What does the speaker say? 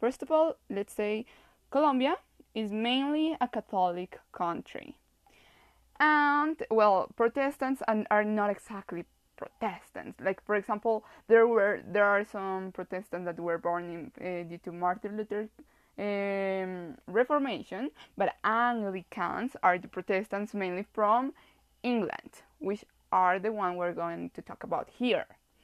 First of all, let's say Colombia is mainly a Catholic country. And well, Protestants are not exactly Protestants. Like for example, there were there are some Protestants that were born in, uh, due to Martin Luther um, Reformation, but Anglicans are the Protestants mainly from England, which are the one we're going to talk about here.